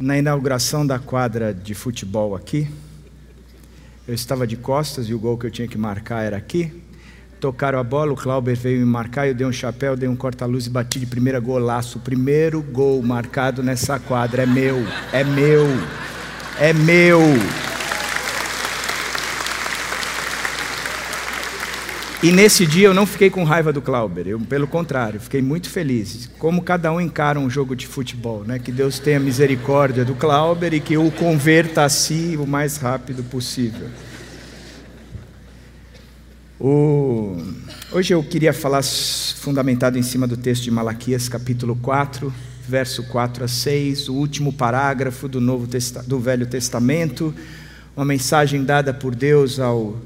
na inauguração da quadra de futebol aqui. Eu estava de costas e o gol que eu tinha que marcar era aqui. Tocaram a bola, o Clauber veio me marcar, eu dei um chapéu, dei um corta-luz e bati de primeira golaço. O primeiro gol marcado nessa quadra é meu, é meu, é meu. E nesse dia eu não fiquei com raiva do Clauber, eu, pelo contrário, fiquei muito feliz. Como cada um encara um jogo de futebol, né? Que Deus tenha misericórdia do Clauber e que o converta a si o mais rápido possível. O... Hoje eu queria falar fundamentado em cima do texto de Malaquias, capítulo 4, verso 4 a 6, o último parágrafo do, Novo Testa... do Velho Testamento, uma mensagem dada por Deus ao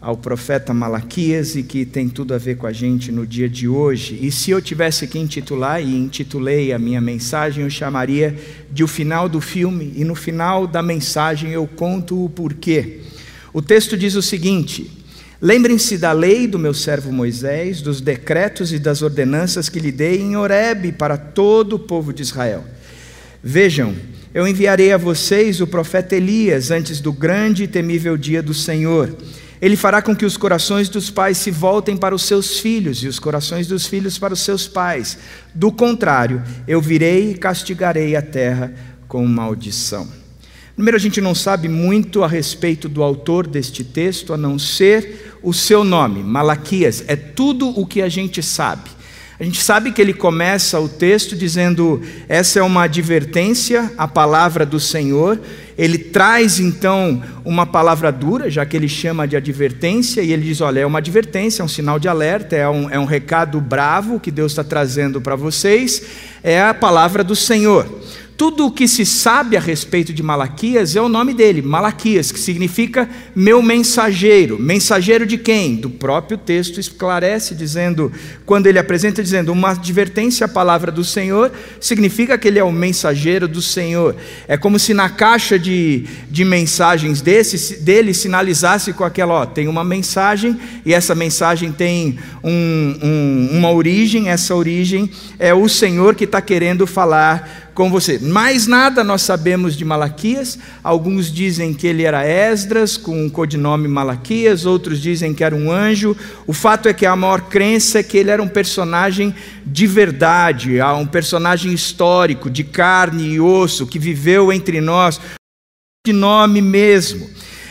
ao profeta Malaquias e que tem tudo a ver com a gente no dia de hoje. E se eu tivesse que intitular, e intitulei a minha mensagem, eu chamaria de o final do filme, e no final da mensagem eu conto o porquê. O texto diz o seguinte: Lembrem-se da lei do meu servo Moisés, dos decretos e das ordenanças que lhe dei em Horebe para todo o povo de Israel. Vejam, eu enviarei a vocês o profeta Elias antes do grande e temível dia do Senhor. Ele fará com que os corações dos pais se voltem para os seus filhos e os corações dos filhos para os seus pais. Do contrário, eu virei e castigarei a terra com maldição. Primeiro, a gente não sabe muito a respeito do autor deste texto, a não ser o seu nome, Malaquias. É tudo o que a gente sabe. A gente sabe que ele começa o texto dizendo: essa é uma advertência, a palavra do Senhor. Ele traz então uma palavra dura, já que ele chama de advertência, e ele diz: olha, é uma advertência, é um sinal de alerta, é um, é um recado bravo que Deus está trazendo para vocês, é a palavra do Senhor tudo o que se sabe a respeito de Malaquias é o nome dele, Malaquias, que significa meu mensageiro. Mensageiro de quem? Do próprio texto esclarece, dizendo, quando ele apresenta, dizendo, uma advertência à palavra do Senhor, significa que ele é o mensageiro do Senhor. É como se na caixa de, de mensagens desse, dele sinalizasse com aquela, ó, tem uma mensagem, e essa mensagem tem um, um, uma origem, essa origem é o Senhor que está querendo falar com você. Mais nada nós sabemos de Malaquias. Alguns dizem que ele era Esdras, com o codinome Malaquias, outros dizem que era um anjo. O fato é que a maior crença é que ele era um personagem de verdade, um personagem histórico, de carne e osso, que viveu entre nós, de nome mesmo.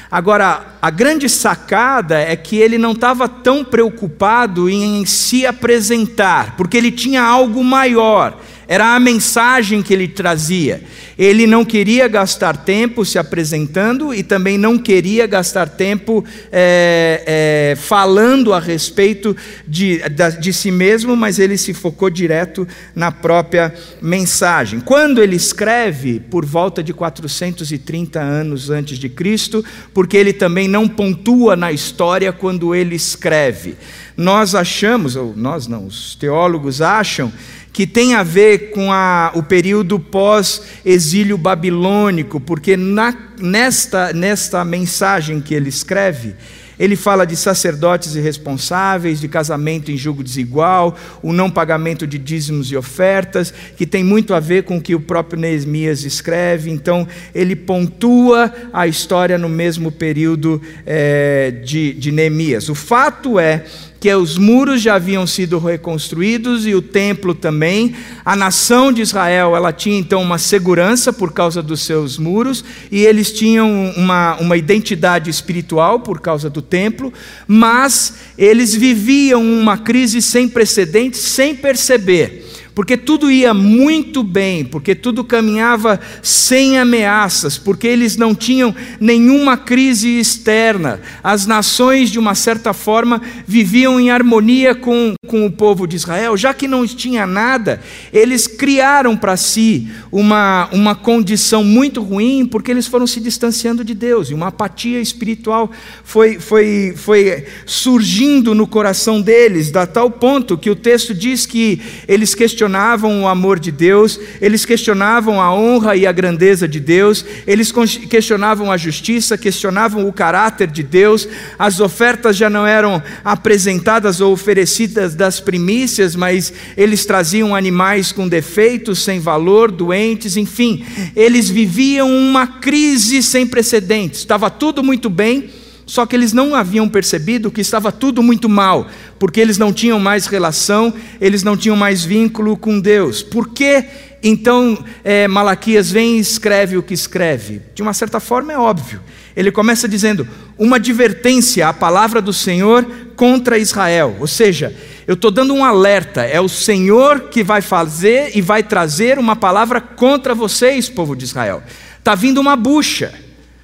Agora, a grande sacada é que ele não estava tão preocupado em se apresentar, porque ele tinha algo maior era a mensagem que ele trazia. Ele não queria gastar tempo se apresentando e também não queria gastar tempo é, é, falando a respeito de, de si mesmo, mas ele se focou direto na própria mensagem. Quando ele escreve, por volta de 430 anos antes de Cristo, porque ele também não pontua na história quando ele escreve. Nós achamos, ou nós não, os teólogos acham, que tem a ver com a, o período pós-exílio babilônico, porque na, nesta, nesta mensagem que ele escreve, ele fala de sacerdotes irresponsáveis, de casamento em julgo desigual, o não pagamento de dízimos e ofertas, que tem muito a ver com o que o próprio Neemias escreve. Então, ele pontua a história no mesmo período é, de, de Neemias. O fato é que os muros já haviam sido reconstruídos e o templo também. A nação de Israel, ela tinha então uma segurança por causa dos seus muros e eles tinham uma, uma identidade espiritual por causa do templo, mas eles viviam uma crise sem precedentes sem perceber porque tudo ia muito bem, porque tudo caminhava sem ameaças, porque eles não tinham nenhuma crise externa. As nações, de uma certa forma, viviam em harmonia com, com o povo de Israel. Já que não tinha nada, eles criaram para si uma, uma condição muito ruim, porque eles foram se distanciando de Deus, e uma apatia espiritual foi, foi, foi surgindo no coração deles, a tal ponto que o texto diz que eles questionaram questionavam o amor de Deus, eles questionavam a honra e a grandeza de Deus, eles questionavam a justiça, questionavam o caráter de Deus, as ofertas já não eram apresentadas ou oferecidas das primícias, mas eles traziam animais com defeitos, sem valor, doentes, enfim, eles viviam uma crise sem precedentes, estava tudo muito bem só que eles não haviam percebido que estava tudo muito mal, porque eles não tinham mais relação, eles não tinham mais vínculo com Deus. Por que então é, Malaquias vem e escreve o que escreve? De uma certa forma é óbvio. Ele começa dizendo uma advertência à palavra do Senhor contra Israel, ou seja, eu estou dando um alerta, é o Senhor que vai fazer e vai trazer uma palavra contra vocês, povo de Israel. Está vindo uma bucha.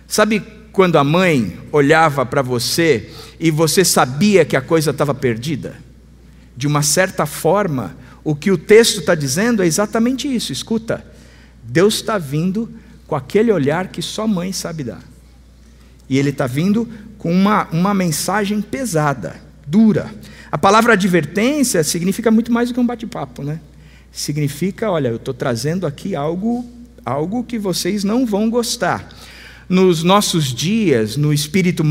Sabe quando a mãe olhava para você e você sabia que a coisa estava perdida? De uma certa forma, o que o texto está dizendo é exatamente isso. Escuta, Deus está vindo com aquele olhar que só mãe sabe dar. E Ele está vindo com uma, uma mensagem pesada, dura. A palavra advertência significa muito mais do que um bate-papo, né? Significa, olha, eu estou trazendo aqui algo, algo que vocês não vão gostar nos nossos dias, no espírito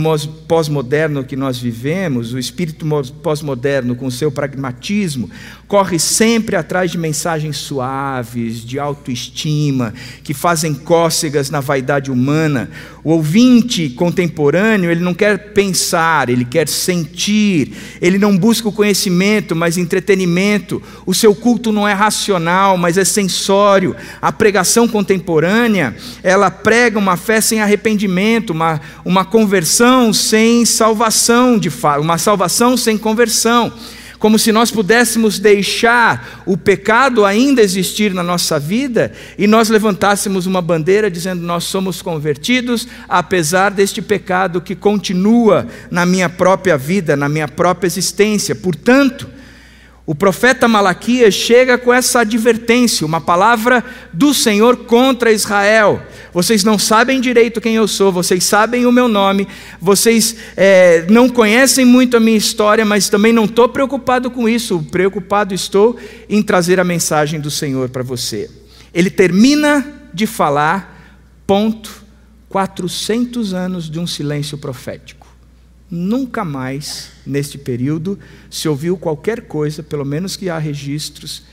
pós-moderno que nós vivemos, o espírito pós-moderno com seu pragmatismo, corre sempre atrás de mensagens suaves, de autoestima, que fazem cócegas na vaidade humana. O ouvinte contemporâneo, ele não quer pensar, ele quer sentir, ele não busca o conhecimento, mas entretenimento. O seu culto não é racional, mas é sensório. A pregação contemporânea, ela prega uma fé sem arrependimento, uma, uma conversão sem salvação, de fato, uma salvação sem conversão como se nós pudéssemos deixar o pecado ainda existir na nossa vida e nós levantássemos uma bandeira dizendo nós somos convertidos, apesar deste pecado que continua na minha própria vida, na minha própria existência. Portanto, o profeta Malaquias chega com essa advertência, uma palavra do Senhor contra Israel. Vocês não sabem direito quem eu sou, vocês sabem o meu nome, vocês é, não conhecem muito a minha história, mas também não estou preocupado com isso. Preocupado estou em trazer a mensagem do Senhor para você. Ele termina de falar, ponto, 400 anos de um silêncio profético. Nunca mais, neste período, se ouviu qualquer coisa, pelo menos que há registros,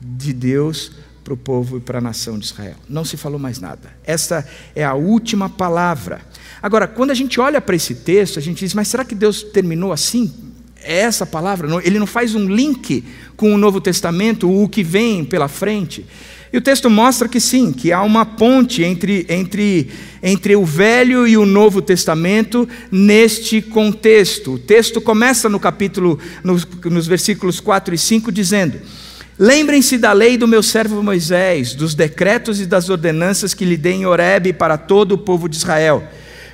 de Deus para o povo e para a nação de Israel. Não se falou mais nada. Essa é a última palavra. Agora, quando a gente olha para esse texto, a gente diz, mas será que Deus terminou assim? É essa palavra? Ele não faz um link com o Novo Testamento, o que vem pela frente? E o texto mostra que sim, que há uma ponte entre, entre, entre o Velho e o Novo Testamento neste contexto. O texto começa no capítulo, nos, nos versículos 4 e 5, dizendo: Lembrem-se da lei do meu servo Moisés, dos decretos e das ordenanças que lhe dei em Horebe para todo o povo de Israel.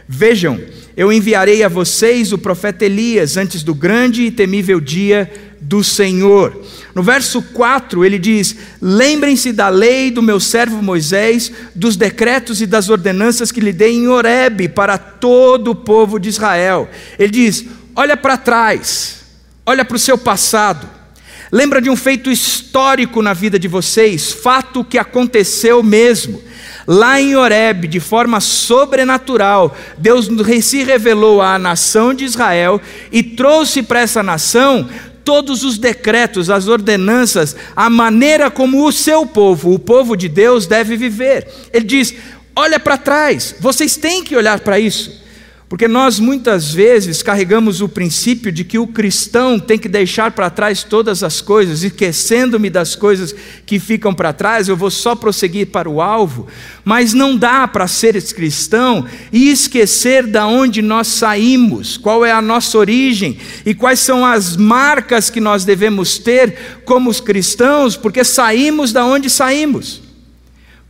Vejam, eu enviarei a vocês o profeta Elias antes do grande e temível dia do Senhor. No verso 4 ele diz: Lembrem-se da lei do meu servo Moisés, dos decretos e das ordenanças que lhe dei em Horebe para todo o povo de Israel. Ele diz: Olha para trás, olha para o seu passado. Lembra de um feito histórico na vida de vocês, fato que aconteceu mesmo. Lá em Horeb, de forma sobrenatural, Deus se revelou à nação de Israel e trouxe para essa nação todos os decretos, as ordenanças, a maneira como o seu povo, o povo de Deus, deve viver. Ele diz: olha para trás, vocês têm que olhar para isso. Porque nós muitas vezes carregamos o princípio de que o cristão tem que deixar para trás todas as coisas, esquecendo-me das coisas que ficam para trás, eu vou só prosseguir para o alvo. Mas não dá para ser cristão e esquecer da onde nós saímos, qual é a nossa origem e quais são as marcas que nós devemos ter como os cristãos, porque saímos da onde saímos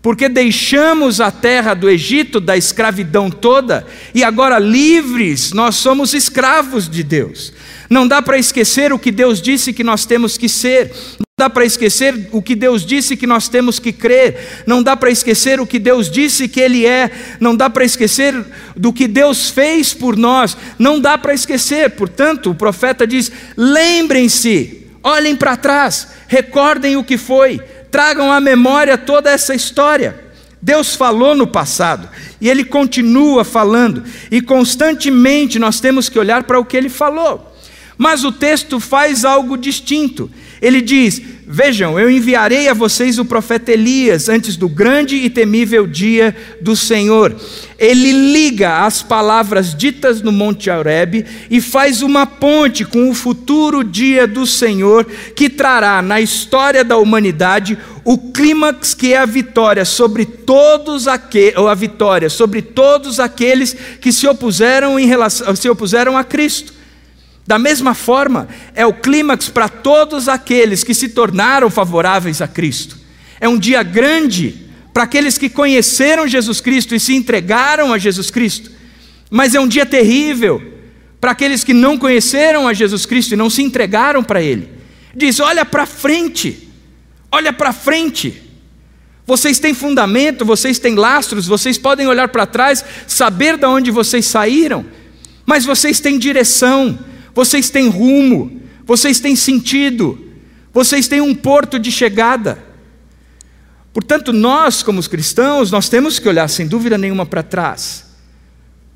porque deixamos a terra do Egito, da escravidão toda, e agora livres, nós somos escravos de Deus. Não dá para esquecer o que Deus disse que nós temos que ser, não dá para esquecer o que Deus disse que nós temos que crer, não dá para esquecer o que Deus disse que Ele é, não dá para esquecer do que Deus fez por nós, não dá para esquecer. Portanto, o profeta diz: lembrem-se Olhem para trás, recordem o que foi, tragam à memória toda essa história. Deus falou no passado e Ele continua falando, e constantemente nós temos que olhar para o que Ele falou. Mas o texto faz algo distinto. Ele diz: Vejam, eu enviarei a vocês o profeta Elias antes do grande e temível dia do Senhor. Ele liga as palavras ditas no Monte Horebe e faz uma ponte com o futuro dia do Senhor que trará na história da humanidade o clímax que é a vitória sobre todos aqueles, ou a vitória sobre todos aqueles que se opuseram em relação, se opuseram a Cristo. Da mesma forma, é o clímax para todos aqueles que se tornaram favoráveis a Cristo. É um dia grande para aqueles que conheceram Jesus Cristo e se entregaram a Jesus Cristo. Mas é um dia terrível para aqueles que não conheceram a Jesus Cristo e não se entregaram para Ele. Diz: olha para frente, olha para frente. Vocês têm fundamento, vocês têm lastros, vocês podem olhar para trás, saber de onde vocês saíram, mas vocês têm direção vocês têm rumo, vocês têm sentido, vocês têm um porto de chegada. Portanto, nós, como os cristãos, nós temos que olhar sem dúvida nenhuma para trás.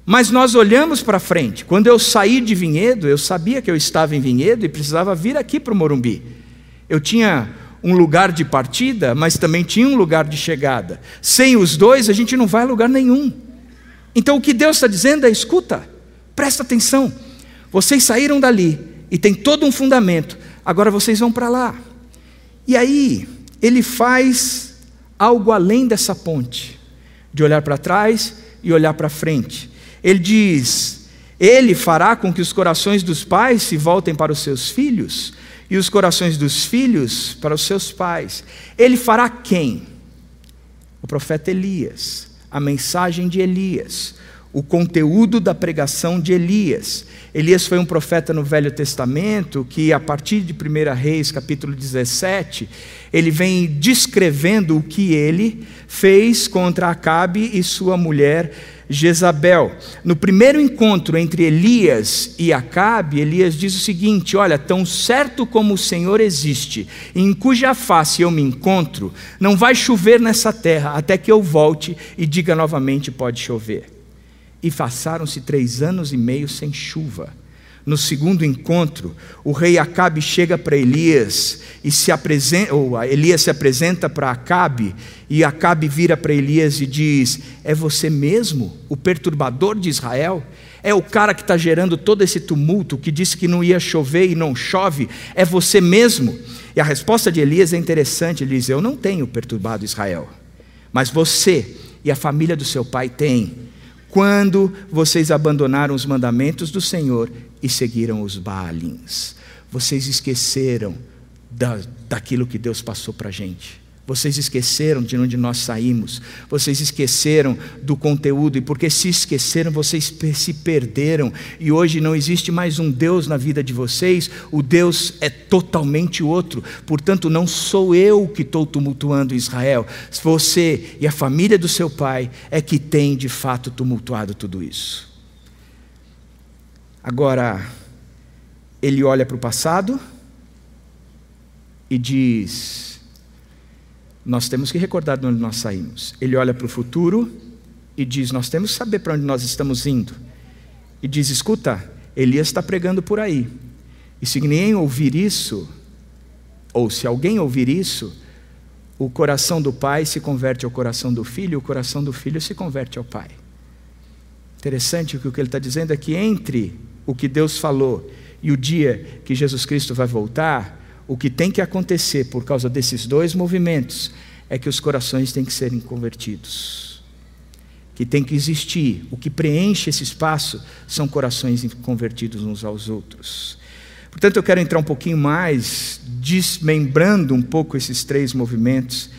Mas nós olhamos para frente. Quando eu saí de Vinhedo, eu sabia que eu estava em Vinhedo e precisava vir aqui para o Morumbi. Eu tinha um lugar de partida, mas também tinha um lugar de chegada. Sem os dois, a gente não vai a lugar nenhum. Então, o que Deus está dizendo é: escuta, presta atenção. Vocês saíram dali e tem todo um fundamento, agora vocês vão para lá. E aí, ele faz algo além dessa ponte, de olhar para trás e olhar para frente. Ele diz: Ele fará com que os corações dos pais se voltem para os seus filhos e os corações dos filhos para os seus pais. Ele fará quem? O profeta Elias, a mensagem de Elias, o conteúdo da pregação de Elias. Elias foi um profeta no Velho Testamento que, a partir de 1 Reis, capítulo 17, ele vem descrevendo o que ele fez contra Acabe e sua mulher Jezabel. No primeiro encontro entre Elias e Acabe, Elias diz o seguinte: Olha, tão certo como o Senhor existe, em cuja face eu me encontro, não vai chover nessa terra até que eu volte e diga novamente: pode chover. E passaram-se três anos e meio sem chuva. No segundo encontro, o rei Acabe chega para Elias e se apresenta, ou Elias se apresenta para Acabe, e Acabe vira para Elias e diz: É você mesmo, o perturbador de Israel? É o cara que está gerando todo esse tumulto, que disse que não ia chover e não chove? É você mesmo? E a resposta de Elias é interessante: ele diz: Eu não tenho perturbado Israel, mas você e a família do seu pai têm quando vocês abandonaram os mandamentos do Senhor e seguiram os Baalins. Vocês esqueceram da, daquilo que Deus passou para a gente. Vocês esqueceram de onde nós saímos, vocês esqueceram do conteúdo, e porque se esqueceram, vocês se perderam, e hoje não existe mais um Deus na vida de vocês, o Deus é totalmente outro, portanto, não sou eu que estou tumultuando Israel, você e a família do seu pai é que tem de fato tumultuado tudo isso. Agora, ele olha para o passado e diz: nós temos que recordar de onde nós saímos. Ele olha para o futuro e diz: Nós temos que saber para onde nós estamos indo. E diz: Escuta, Elias está pregando por aí. E se ninguém ouvir isso, ou se alguém ouvir isso, o coração do pai se converte ao coração do filho, e o coração do filho se converte ao pai. Interessante que o que ele está dizendo é que entre o que Deus falou e o dia que Jesus Cristo vai voltar, o que tem que acontecer por causa desses dois movimentos é que os corações têm que serem convertidos. Que tem que existir. O que preenche esse espaço são corações convertidos uns aos outros. Portanto, eu quero entrar um pouquinho mais, desmembrando um pouco esses três movimentos,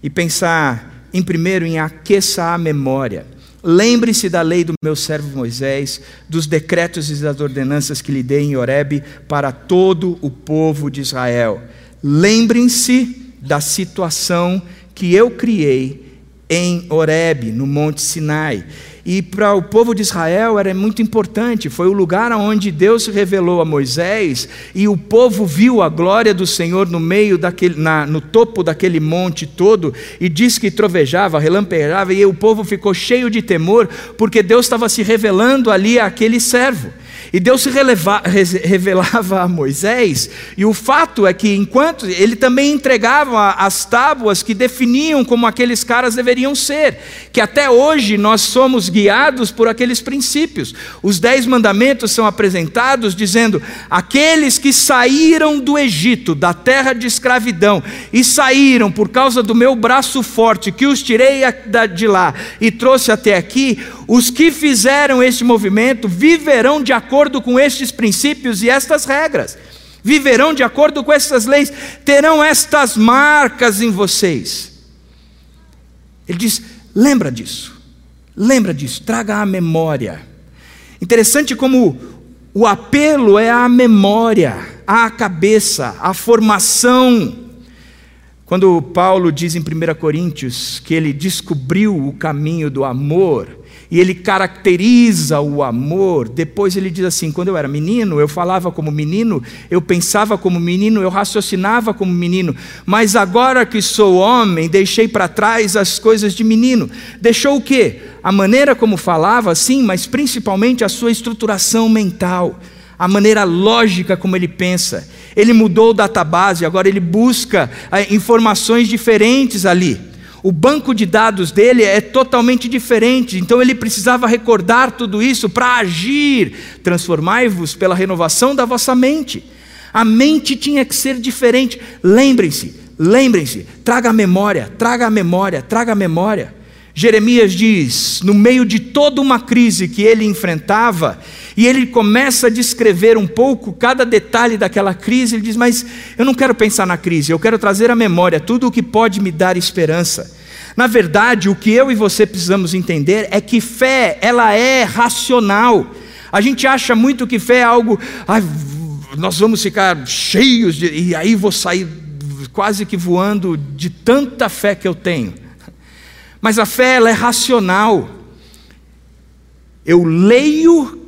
e pensar, em primeiro, em aqueça a memória. Lembre-se da lei do meu servo Moisés, dos decretos e das ordenanças que lhe dei em Horebe para todo o povo de Israel. Lembrem-se da situação que eu criei em Horebe, no Monte Sinai. E para o povo de Israel era muito importante, foi o lugar onde Deus se revelou a Moisés e o povo viu a glória do Senhor no meio daquele, na, no topo daquele monte todo e diz que trovejava, relampejava e o povo ficou cheio de temor porque Deus estava se revelando ali àquele servo. E Deus se releva, revelava a Moisés, e o fato é que, enquanto ele também entregava as tábuas que definiam como aqueles caras deveriam ser, que até hoje nós somos guiados por aqueles princípios. Os dez mandamentos são apresentados dizendo: aqueles que saíram do Egito, da terra de escravidão, e saíram por causa do meu braço forte, que os tirei de lá e trouxe até aqui, os que fizeram este movimento viverão de acordo com estes princípios e estas regras, viverão de acordo com estas leis, terão estas marcas em vocês. Ele diz: lembra disso, lembra disso, traga a memória. Interessante como o apelo é a memória, a cabeça, a formação. Quando Paulo diz em 1 Coríntios que ele descobriu o caminho do amor, e ele caracteriza o amor. Depois ele diz assim: quando eu era menino, eu falava como menino, eu pensava como menino, eu raciocinava como menino, mas agora que sou homem, deixei para trás as coisas de menino. Deixou o quê? A maneira como falava, sim, mas principalmente a sua estruturação mental, a maneira lógica como ele pensa. Ele mudou o database, agora ele busca eh, informações diferentes ali. O banco de dados dele é totalmente diferente, então ele precisava recordar tudo isso para agir. Transformai-vos pela renovação da vossa mente. A mente tinha que ser diferente. Lembrem-se, lembrem-se, traga a memória, traga a memória, traga a memória. Jeremias diz, no meio de toda uma crise que ele enfrentava, e ele começa a descrever um pouco cada detalhe daquela crise. Ele diz: Mas eu não quero pensar na crise, eu quero trazer à memória tudo o que pode me dar esperança. Na verdade, o que eu e você precisamos entender é que fé, ela é racional. A gente acha muito que fé é algo, ah, nós vamos ficar cheios de, e aí vou sair quase que voando de tanta fé que eu tenho. Mas a fé ela é racional. Eu leio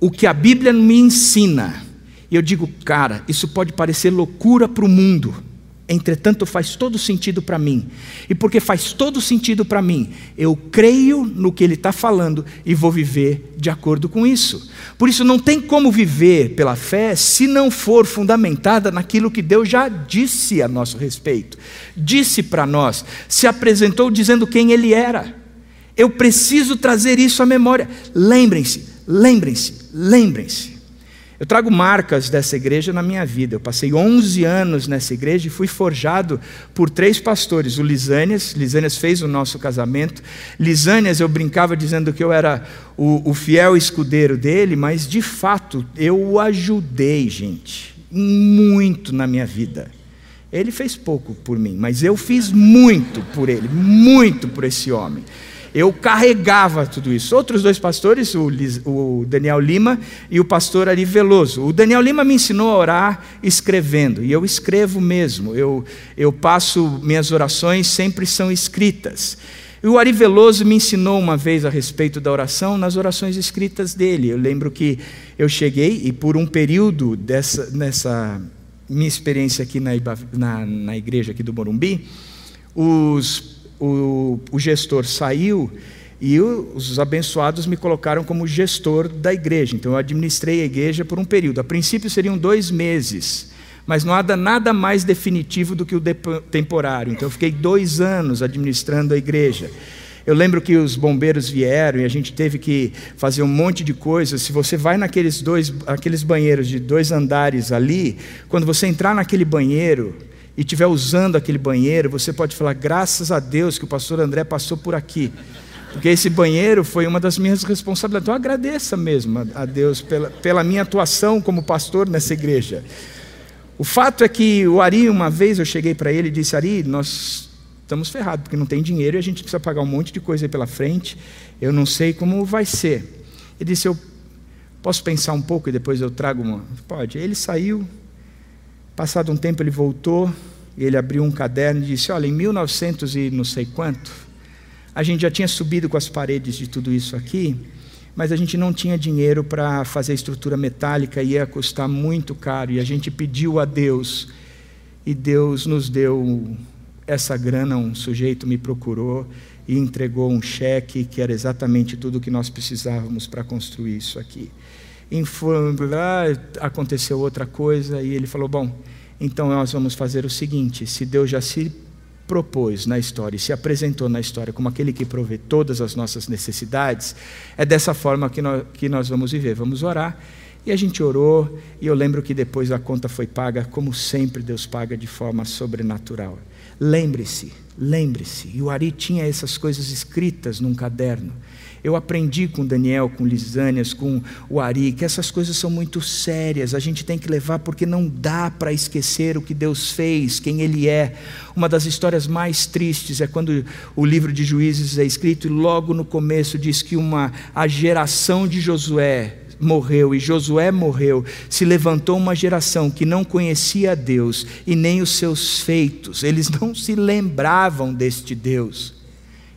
o que a Bíblia me ensina. E eu digo, cara, isso pode parecer loucura para o mundo, entretanto faz todo sentido para mim. E porque faz todo sentido para mim, eu creio no que ele está falando e vou viver de acordo com isso. Por isso, não tem como viver pela fé se não for fundamentada naquilo que Deus já disse a nosso respeito, disse para nós, se apresentou dizendo quem ele era. Eu preciso trazer isso à memória. Lembrem-se, Lembrem-se, lembrem-se. Eu trago marcas dessa igreja na minha vida. Eu passei 11 anos nessa igreja e fui forjado por três pastores. O Lisânias, Lisânias fez o nosso casamento. Lisânias, eu brincava dizendo que eu era o, o fiel escudeiro dele, mas de fato eu o ajudei, gente, muito na minha vida. Ele fez pouco por mim, mas eu fiz muito por ele, muito por esse homem eu carregava tudo isso. Outros dois pastores, o, o Daniel Lima e o pastor Ari Veloso. O Daniel Lima me ensinou a orar escrevendo, e eu escrevo mesmo. Eu, eu passo, minhas orações sempre são escritas. E o Ari Veloso me ensinou uma vez a respeito da oração nas orações escritas dele. Eu lembro que eu cheguei e por um período dessa, nessa minha experiência aqui na, na, na igreja aqui do Morumbi, os o, o gestor saiu e os abençoados me colocaram como gestor da igreja. Então eu administrei a igreja por um período. A princípio seriam dois meses, mas não há nada mais definitivo do que o temporário. Então eu fiquei dois anos administrando a igreja. Eu lembro que os bombeiros vieram e a gente teve que fazer um monte de coisas. Se você vai naqueles dois, aqueles banheiros de dois andares ali, quando você entrar naquele banheiro, e estiver usando aquele banheiro, você pode falar: graças a Deus que o pastor André passou por aqui. Porque esse banheiro foi uma das minhas responsabilidades. Então agradeça mesmo a Deus pela, pela minha atuação como pastor nessa igreja. O fato é que o Ari, uma vez eu cheguei para ele e disse: Ari, nós estamos ferrados, porque não tem dinheiro e a gente precisa pagar um monte de coisa aí pela frente. Eu não sei como vai ser. Ele disse: Eu posso pensar um pouco e depois eu trago uma. Pode. Ele saiu, Passado um tempo ele voltou e ele abriu um caderno e disse: Olha, em 1900 e não sei quanto, A gente já tinha subido com as paredes de tudo isso aqui, mas a gente não tinha dinheiro para fazer a estrutura metálica, ia custar muito caro. E a gente pediu a Deus, e Deus nos deu essa grana. Um sujeito me procurou e entregou um cheque que era exatamente tudo o que nós precisávamos para construir isso aqui. E lá aconteceu outra coisa, e ele falou: Bom, então nós vamos fazer o seguinte: se Deus já se propôs na história se apresentou na história como aquele que provê todas as nossas necessidades, é dessa forma que nós, que nós vamos viver. Vamos orar. E a gente orou, e eu lembro que depois a conta foi paga, como sempre Deus paga de forma sobrenatural. Lembre-se, lembre-se, e o Ari tinha essas coisas escritas num caderno. Eu aprendi com Daniel, com Lisânias, com o Ari, que essas coisas são muito sérias, a gente tem que levar porque não dá para esquecer o que Deus fez, quem Ele é. Uma das histórias mais tristes é quando o livro de Juízes é escrito e logo no começo diz que uma, a geração de Josué morreu e Josué morreu, se levantou uma geração que não conhecia Deus e nem os seus feitos, eles não se lembravam deste Deus.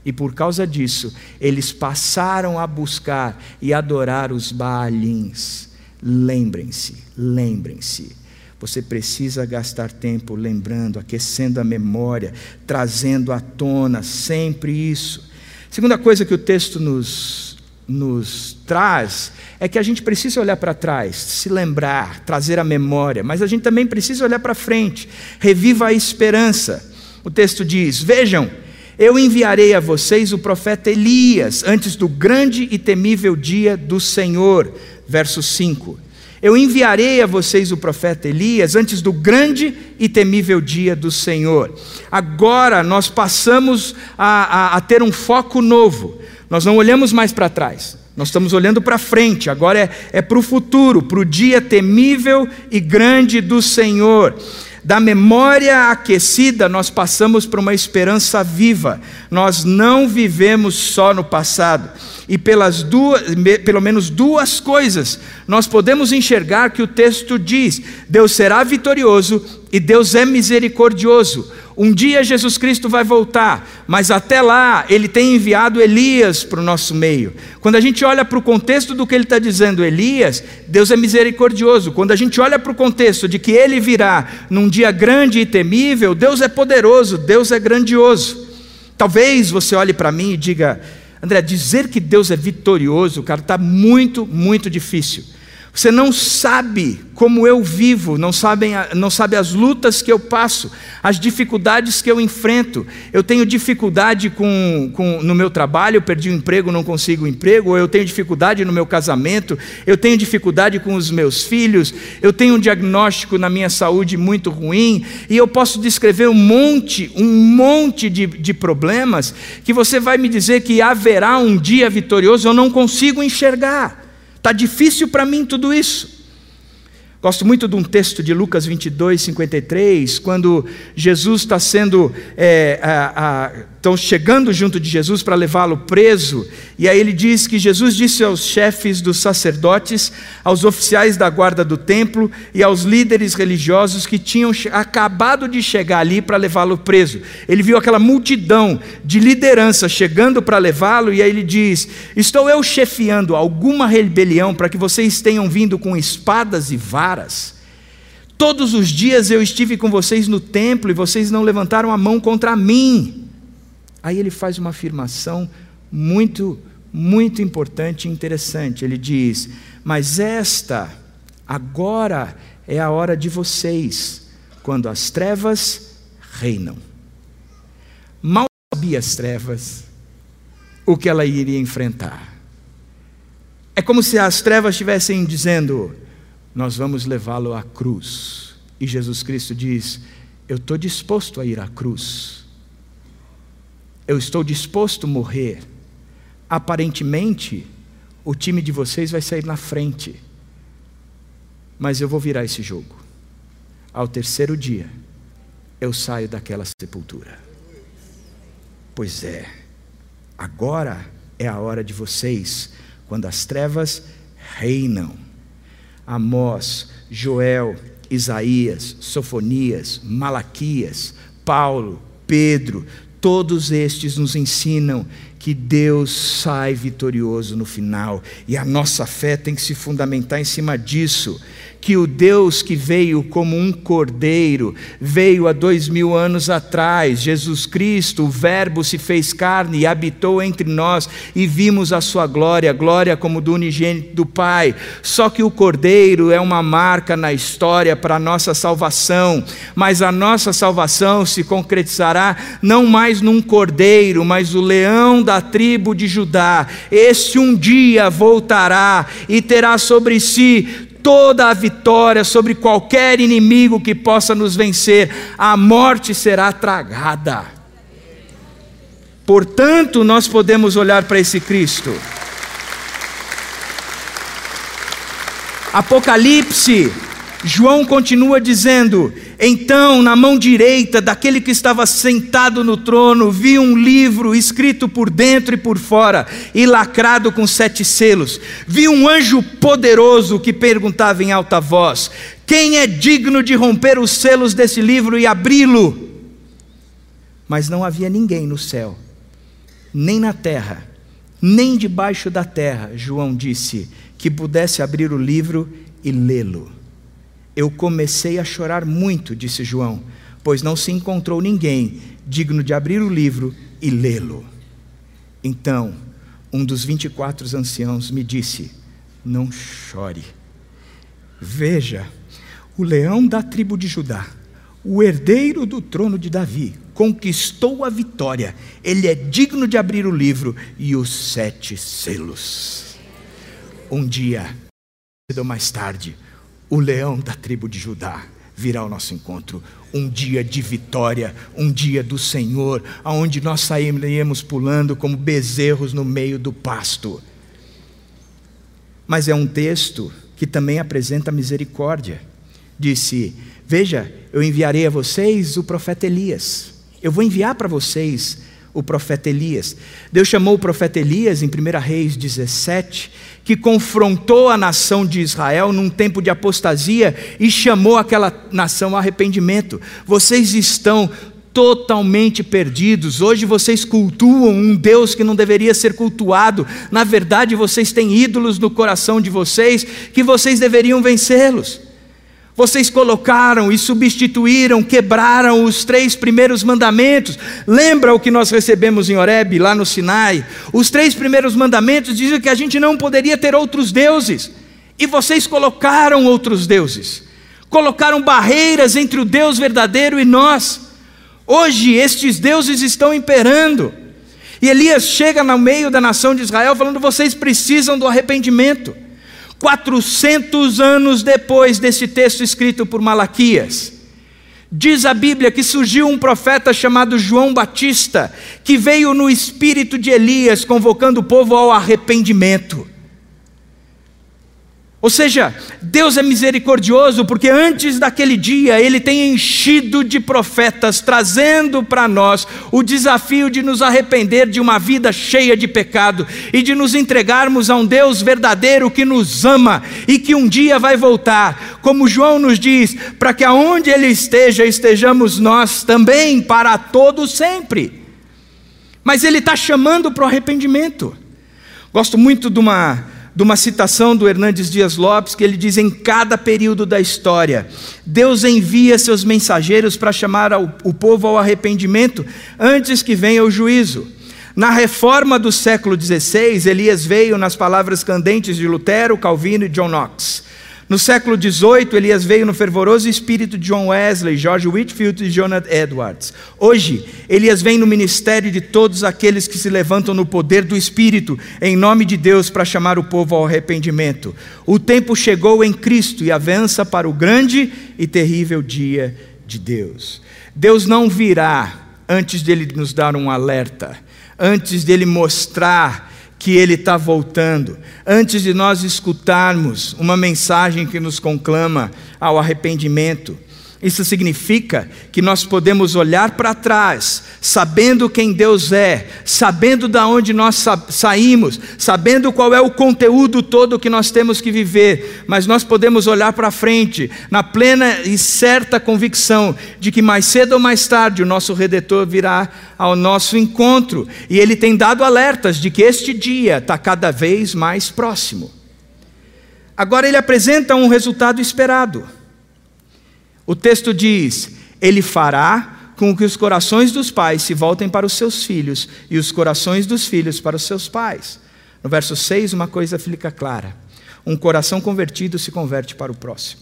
E por causa disso, eles passaram a buscar e adorar os Baalins. Lembrem-se, lembrem-se. Você precisa gastar tempo lembrando, aquecendo a memória, trazendo à tona sempre isso. Segunda coisa que o texto nos, nos traz é que a gente precisa olhar para trás, se lembrar, trazer a memória, mas a gente também precisa olhar para frente, reviva a esperança. O texto diz: Vejam, eu enviarei a vocês o profeta Elias antes do grande e temível dia do Senhor. Verso 5. Eu enviarei a vocês o profeta Elias antes do grande e temível dia do Senhor. Agora nós passamos a, a, a ter um foco novo. Nós não olhamos mais para trás, nós estamos olhando para frente, agora é, é para o futuro, para o dia temível e grande do Senhor. Da memória aquecida, nós passamos para uma esperança viva. Nós não vivemos só no passado. E pelas duas, pelo menos duas coisas, nós podemos enxergar que o texto diz: Deus será vitorioso e Deus é misericordioso. Um dia Jesus Cristo vai voltar, mas até lá ele tem enviado Elias para o nosso meio. Quando a gente olha para o contexto do que ele está dizendo, Elias, Deus é misericordioso. Quando a gente olha para o contexto de que ele virá num dia grande e temível, Deus é poderoso, Deus é grandioso. Talvez você olhe para mim e diga, André, dizer que Deus é vitorioso, cara, está muito, muito difícil. Você não sabe como eu vivo, não, sabem, não sabe as lutas que eu passo, as dificuldades que eu enfrento. Eu tenho dificuldade com, com, no meu trabalho, eu perdi o emprego, não consigo emprego, ou eu tenho dificuldade no meu casamento, eu tenho dificuldade com os meus filhos, eu tenho um diagnóstico na minha saúde muito ruim, e eu posso descrever um monte, um monte de, de problemas que você vai me dizer que haverá um dia vitorioso, eu não consigo enxergar. Está difícil para mim tudo isso. Gosto muito de um texto de Lucas 22, 53, quando Jesus está sendo, é, a, a, estão chegando junto de Jesus para levá-lo preso, e aí ele diz que Jesus disse aos chefes dos sacerdotes, aos oficiais da guarda do templo e aos líderes religiosos que tinham acabado de chegar ali para levá-lo preso. Ele viu aquela multidão de liderança chegando para levá-lo, e aí ele diz: Estou eu chefiando alguma rebelião para que vocês tenham vindo com espadas e varas? Todos os dias eu estive com vocês no templo e vocês não levantaram a mão contra mim. Aí ele faz uma afirmação muito, muito importante e interessante. Ele diz: Mas esta, agora é a hora de vocês, quando as trevas reinam. Mal sabia as trevas o que ela iria enfrentar. É como se as trevas estivessem dizendo: nós vamos levá-lo à cruz. E Jesus Cristo diz: Eu estou disposto a ir à cruz. Eu estou disposto a morrer. Aparentemente, o time de vocês vai sair na frente. Mas eu vou virar esse jogo. Ao terceiro dia, eu saio daquela sepultura. Pois é, agora é a hora de vocês, quando as trevas reinam Amós, Joel, Isaías, Sofonias, Malaquias, Paulo, Pedro, Todos estes nos ensinam que Deus sai vitorioso no final, e a nossa fé tem que se fundamentar em cima disso. Que o Deus que veio como um cordeiro, veio há dois mil anos atrás, Jesus Cristo, o Verbo se fez carne e habitou entre nós, e vimos a sua glória, glória como do unigênito do Pai. Só que o cordeiro é uma marca na história para a nossa salvação, mas a nossa salvação se concretizará não mais num cordeiro, mas o leão da tribo de Judá. Este um dia voltará e terá sobre si toda a vitória sobre qualquer inimigo que possa nos vencer, a morte será tragada. Portanto, nós podemos olhar para esse Cristo. Apocalipse João continua dizendo: Então, na mão direita daquele que estava sentado no trono, vi um livro escrito por dentro e por fora e lacrado com sete selos. Vi um anjo poderoso que perguntava em alta voz: Quem é digno de romper os selos desse livro e abri-lo? Mas não havia ninguém no céu, nem na terra, nem debaixo da terra, João disse, que pudesse abrir o livro e lê-lo. Eu comecei a chorar muito, disse João, pois não se encontrou ninguém digno de abrir o livro e lê-lo. Então, um dos vinte e quatro anciãos me disse: Não chore. Veja, o leão da tribo de Judá, o herdeiro do trono de Davi, conquistou a vitória. Ele é digno de abrir o livro e os sete selos. Um dia, mais tarde, o leão da tribo de Judá virá ao nosso encontro. Um dia de vitória, um dia do Senhor, aonde nós saímos pulando como bezerros no meio do pasto. Mas é um texto que também apresenta misericórdia. Disse: Veja, eu enviarei a vocês o profeta Elias. Eu vou enviar para vocês o profeta Elias. Deus chamou o profeta Elias em 1 Reis 17 que confrontou a nação de Israel num tempo de apostasia e chamou aquela nação ao arrependimento. Vocês estão totalmente perdidos. Hoje vocês cultuam um Deus que não deveria ser cultuado. Na verdade, vocês têm ídolos no coração de vocês que vocês deveriam vencê-los. Vocês colocaram e substituíram, quebraram os três primeiros mandamentos. Lembra o que nós recebemos em Horeb, lá no Sinai? Os três primeiros mandamentos dizem que a gente não poderia ter outros deuses. E vocês colocaram outros deuses. Colocaram barreiras entre o Deus verdadeiro e nós. Hoje estes deuses estão imperando. E Elias chega no meio da nação de Israel falando: vocês precisam do arrependimento. 400 anos depois desse texto escrito por Malaquias. Diz a Bíblia que surgiu um profeta chamado João Batista, que veio no espírito de Elias, convocando o povo ao arrependimento. Ou seja, Deus é misericordioso porque antes daquele dia Ele tem enchido de profetas, trazendo para nós o desafio de nos arrepender de uma vida cheia de pecado e de nos entregarmos a um Deus verdadeiro que nos ama e que um dia vai voltar. Como João nos diz, para que aonde Ele esteja, estejamos nós também para todo sempre. Mas Ele está chamando para o arrependimento. Gosto muito de uma de uma citação do Hernandes Dias Lopes, que ele diz: em cada período da história, Deus envia seus mensageiros para chamar o povo ao arrependimento antes que venha o juízo. Na reforma do século XVI, Elias veio nas palavras candentes de Lutero, Calvino e John Knox. No século XVIII, Elias veio no fervoroso espírito de John Wesley, George Whitfield e Jonathan Edwards. Hoje, Elias vem no ministério de todos aqueles que se levantam no poder do Espírito, em nome de Deus, para chamar o povo ao arrependimento. O tempo chegou em Cristo e avança para o grande e terrível dia de Deus. Deus não virá antes dele nos dar um alerta, antes dele mostrar que Ele está voltando, antes de nós escutarmos uma mensagem que nos conclama ao arrependimento. Isso significa que nós podemos olhar para trás, sabendo quem Deus é, sabendo de onde nós sa saímos, sabendo qual é o conteúdo todo que nós temos que viver, mas nós podemos olhar para frente, na plena e certa convicção de que mais cedo ou mais tarde o nosso Redentor virá ao nosso encontro, e Ele tem dado alertas de que este dia está cada vez mais próximo. Agora Ele apresenta um resultado esperado. O texto diz: Ele fará com que os corações dos pais se voltem para os seus filhos e os corações dos filhos para os seus pais. No verso 6, uma coisa fica clara: um coração convertido se converte para o próximo.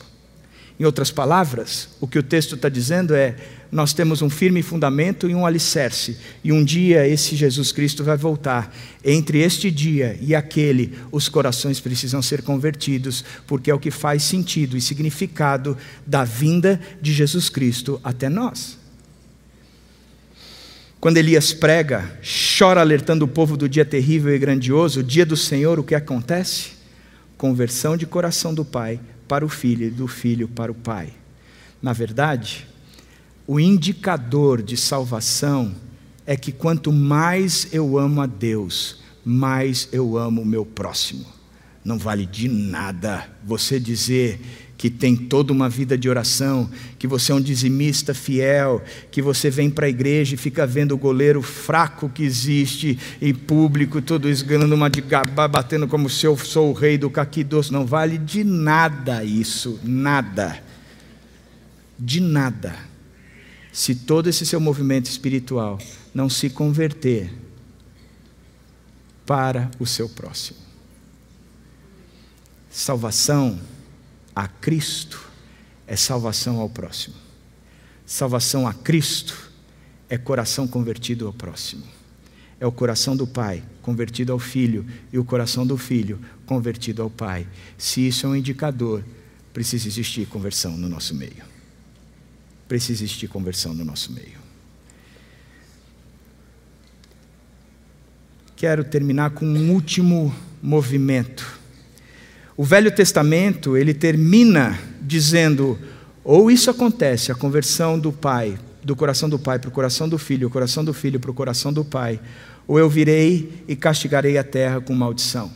Em outras palavras, o que o texto está dizendo é: nós temos um firme fundamento e um alicerce, e um dia esse Jesus Cristo vai voltar. Entre este dia e aquele, os corações precisam ser convertidos, porque é o que faz sentido e significado da vinda de Jesus Cristo até nós. Quando Elias prega, chora alertando o povo do dia terrível e grandioso, o dia do Senhor, o que acontece? Conversão de coração do pai para o filho e do filho para o pai. Na verdade, o indicador de salvação é que quanto mais eu amo a Deus, mais eu amo o meu próximo. Não vale de nada você dizer que tem toda uma vida de oração, que você é um dizimista fiel, que você vem para a igreja e fica vendo o goleiro fraco que existe em público, todo esganando uma de gabá, batendo como se eu sou o rei do caqui doce. Não vale de nada isso, nada. De nada. Se todo esse seu movimento espiritual não se converter para o seu próximo. Salvação a Cristo é salvação ao próximo. Salvação a Cristo é coração convertido ao próximo. É o coração do pai convertido ao filho e o coração do filho convertido ao pai. Se isso é um indicador, precisa existir conversão no nosso meio. Precisa existir conversão no nosso meio. Quero terminar com um último movimento o Velho Testamento, ele termina dizendo: ou isso acontece, a conversão do pai, do coração do pai para o coração do filho, o coração do filho para o coração do pai, ou eu virei e castigarei a terra com maldição.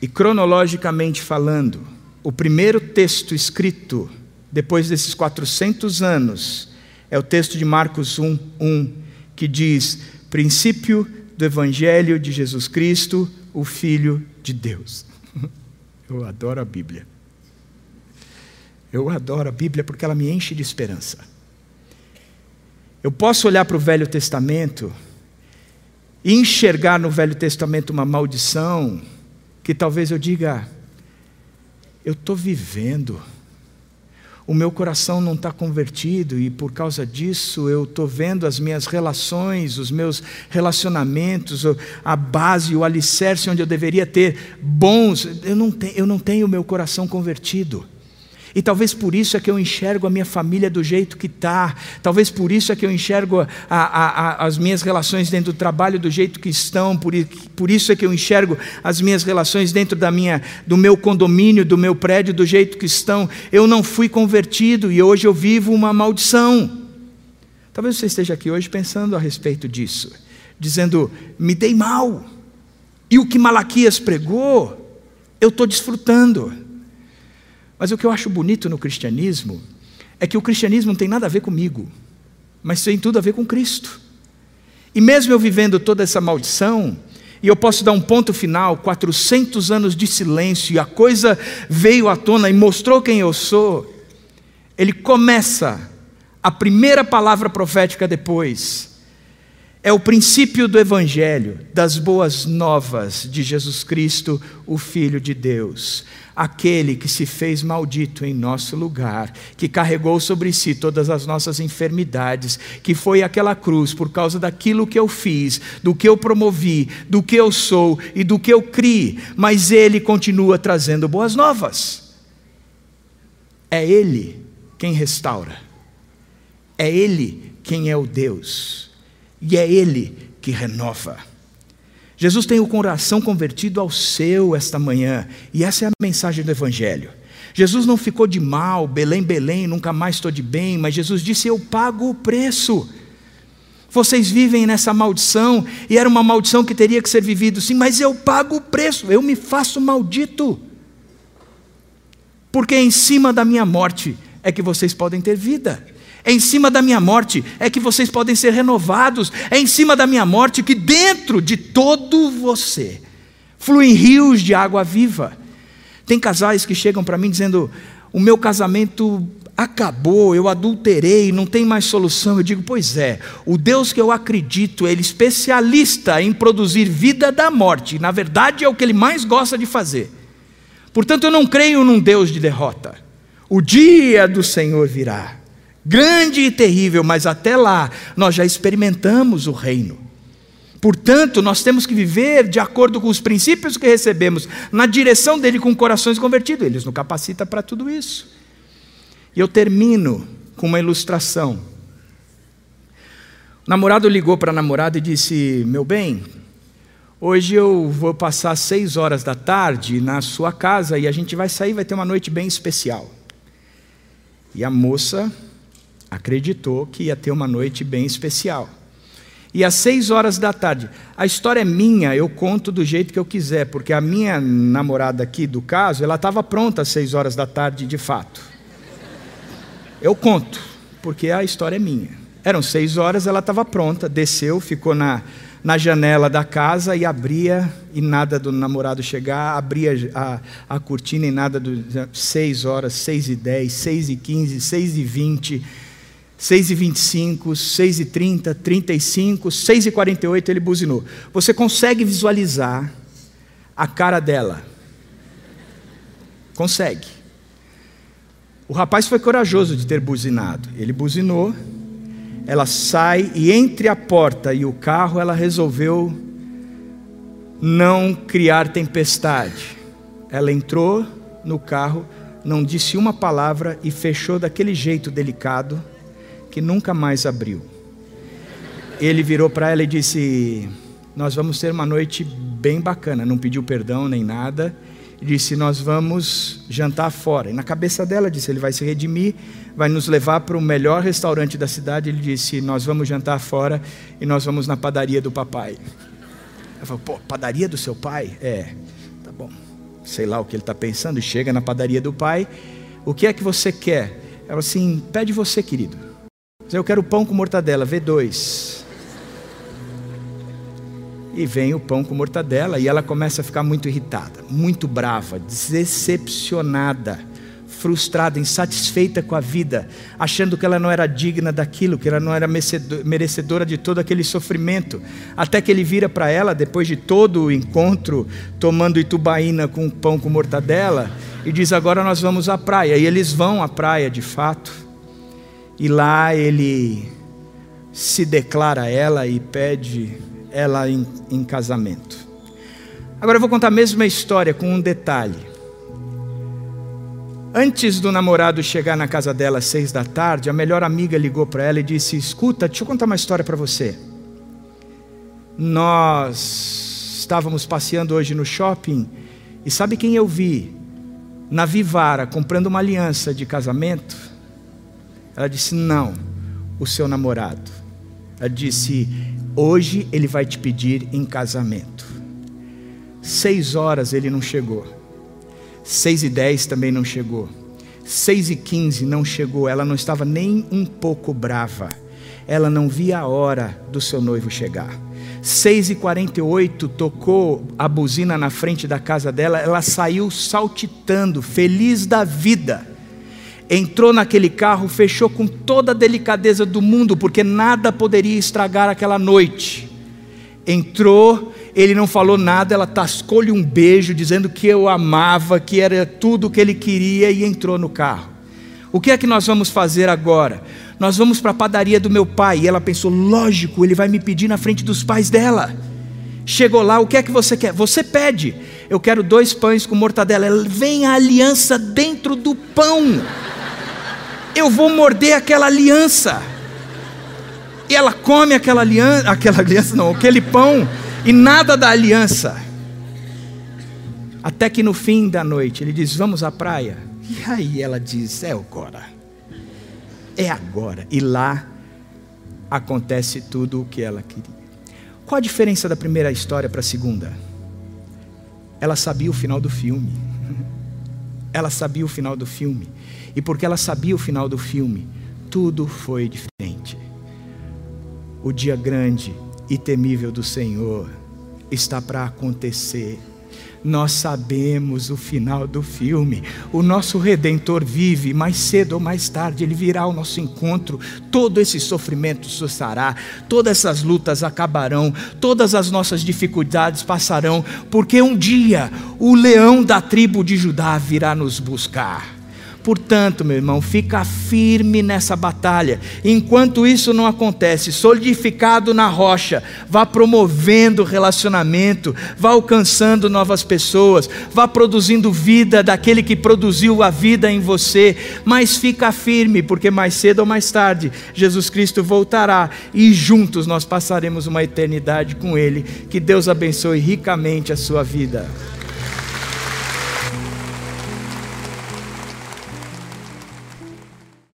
E cronologicamente falando, o primeiro texto escrito depois desses 400 anos é o texto de Marcos 1, 1, que diz: princípio do Evangelho de Jesus Cristo, o Filho de Deus. Eu adoro a Bíblia. Eu adoro a Bíblia porque ela me enche de esperança. Eu posso olhar para o Velho Testamento e enxergar no Velho Testamento uma maldição que talvez eu diga, eu estou vivendo o meu coração não está convertido e por causa disso eu estou vendo as minhas relações, os meus relacionamentos, a base, o alicerce onde eu deveria ter bons, eu não tenho, eu não tenho o meu coração convertido. E talvez por isso é que eu enxergo a minha família do jeito que está. Talvez por isso é que eu enxergo a, a, a, as minhas relações dentro do trabalho do jeito que estão. Por, por isso é que eu enxergo as minhas relações dentro da minha, do meu condomínio, do meu prédio do jeito que estão. Eu não fui convertido e hoje eu vivo uma maldição. Talvez você esteja aqui hoje pensando a respeito disso, dizendo: me dei mal. E o que Malaquias pregou, eu estou desfrutando. Mas o que eu acho bonito no cristianismo é que o cristianismo não tem nada a ver comigo, mas tem tudo a ver com Cristo. E mesmo eu vivendo toda essa maldição, e eu posso dar um ponto final, 400 anos de silêncio, e a coisa veio à tona e mostrou quem eu sou, ele começa a primeira palavra profética depois. É o princípio do Evangelho, das boas novas de Jesus Cristo, o Filho de Deus aquele que se fez maldito em nosso lugar, que carregou sobre si todas as nossas enfermidades, que foi aquela cruz por causa daquilo que eu fiz, do que eu promovi, do que eu sou e do que eu criei, mas ele continua trazendo boas novas. É ele quem restaura. É ele quem é o Deus. E é ele que renova. Jesus tem o coração convertido ao seu esta manhã, e essa é a mensagem do Evangelho. Jesus não ficou de mal, Belém, Belém, nunca mais estou de bem, mas Jesus disse: Eu pago o preço. Vocês vivem nessa maldição, e era uma maldição que teria que ser vivida, sim, mas eu pago o preço, eu me faço maldito. Porque em cima da minha morte é que vocês podem ter vida. É em cima da minha morte é que vocês podem ser renovados. É em cima da minha morte que dentro de todo você fluem rios de água viva. Tem casais que chegam para mim dizendo: o meu casamento acabou, eu adulterei, não tem mais solução. Eu digo: pois é, o Deus que eu acredito, ele é especialista em produzir vida da morte. Na verdade, é o que ele mais gosta de fazer. Portanto, eu não creio num Deus de derrota. O dia do Senhor virá, grande e terrível, mas até lá nós já experimentamos o reino. Portanto, nós temos que viver de acordo com os princípios que recebemos, na direção dele com corações convertidos. Ele nos capacita para tudo isso. E eu termino com uma ilustração. O namorado ligou para a namorada e disse: Meu bem, hoje eu vou passar seis horas da tarde na sua casa e a gente vai sair, vai ter uma noite bem especial. E a moça acreditou que ia ter uma noite bem especial e às seis horas da tarde. A história é minha, eu conto do jeito que eu quiser, porque a minha namorada aqui do caso, ela estava pronta às seis horas da tarde, de fato. Eu conto, porque a história é minha. Eram seis horas, ela estava pronta, desceu, ficou na, na janela da casa e abria, e nada do namorado chegar, abria a, a cortina e nada do. Seis horas, seis e dez, seis e quinze, seis e vinte 6 e 25, 6 e 30, 35, 6 e 48 ele buzinou. Você consegue visualizar a cara dela? Consegue. O rapaz foi corajoso de ter buzinado. Ele buzinou, ela sai e entre a porta e o carro ela resolveu não criar tempestade. Ela entrou no carro, não disse uma palavra e fechou daquele jeito delicado que nunca mais abriu. Ele virou para ela e disse: Nós vamos ter uma noite bem bacana. Não pediu perdão nem nada. Disse: Nós vamos jantar fora. E na cabeça dela disse: Ele vai se redimir, vai nos levar para o melhor restaurante da cidade. Ele disse: Nós vamos jantar fora e nós vamos na padaria do papai. Ela falou: Pô, padaria do seu pai? É, tá bom. Sei lá o que ele está pensando. Chega na padaria do pai. O que é que você quer? Ela assim: Pede você, querido. Eu quero pão com mortadela, V2. E vem o pão com mortadela e ela começa a ficar muito irritada, muito brava, decepcionada, frustrada, insatisfeita com a vida, achando que ela não era digna daquilo, que ela não era merecedora de todo aquele sofrimento. Até que ele vira para ela, depois de todo o encontro, tomando itubaína com pão com mortadela, e diz: Agora nós vamos à praia. E eles vão à praia de fato. E lá ele se declara a ela e pede ela em, em casamento. Agora eu vou contar a mesma história com um detalhe. Antes do namorado chegar na casa dela às seis da tarde, a melhor amiga ligou para ela e disse: Escuta, deixa eu contar uma história para você. Nós estávamos passeando hoje no shopping e sabe quem eu vi na Vivara comprando uma aliança de casamento? Ela disse: Não, o seu namorado. Ela disse: Hoje ele vai te pedir em casamento. Seis horas ele não chegou. Seis e dez também não chegou. Seis e quinze não chegou. Ela não estava nem um pouco brava. Ela não via a hora do seu noivo chegar. Seis e quarenta e oito tocou a buzina na frente da casa dela. Ela saiu saltitando, feliz da vida entrou naquele carro, fechou com toda a delicadeza do mundo, porque nada poderia estragar aquela noite. Entrou, ele não falou nada, ela tascou-lhe um beijo, dizendo que eu amava, que era tudo o que ele queria, e entrou no carro. O que é que nós vamos fazer agora? Nós vamos para a padaria do meu pai. E ela pensou: lógico, ele vai me pedir na frente dos pais dela. Chegou lá, o que é que você quer? Você pede. Eu quero dois pães com mortadela. Vem a aliança dentro do pão eu vou morder aquela aliança. E ela come aquela aliança, aquela aliança não, aquele pão e nada da aliança. Até que no fim da noite ele diz: Vamos à praia. E aí ela diz: É agora. É agora. E lá acontece tudo o que ela queria. Qual a diferença da primeira história para a segunda? Ela sabia o final do filme. Ela sabia o final do filme. E porque ela sabia o final do filme, tudo foi diferente. O dia grande e temível do Senhor está para acontecer nós sabemos o final do filme. O nosso redentor vive, mais cedo ou mais tarde ele virá ao nosso encontro. Todo esse sofrimento cessará, todas essas lutas acabarão, todas as nossas dificuldades passarão, porque um dia o leão da tribo de Judá virá nos buscar. Portanto, meu irmão, fica firme nessa batalha. Enquanto isso não acontece, solidificado na rocha, vá promovendo relacionamento, vá alcançando novas pessoas, vá produzindo vida daquele que produziu a vida em você. Mas fica firme, porque mais cedo ou mais tarde Jesus Cristo voltará e juntos nós passaremos uma eternidade com Ele. Que Deus abençoe ricamente a sua vida.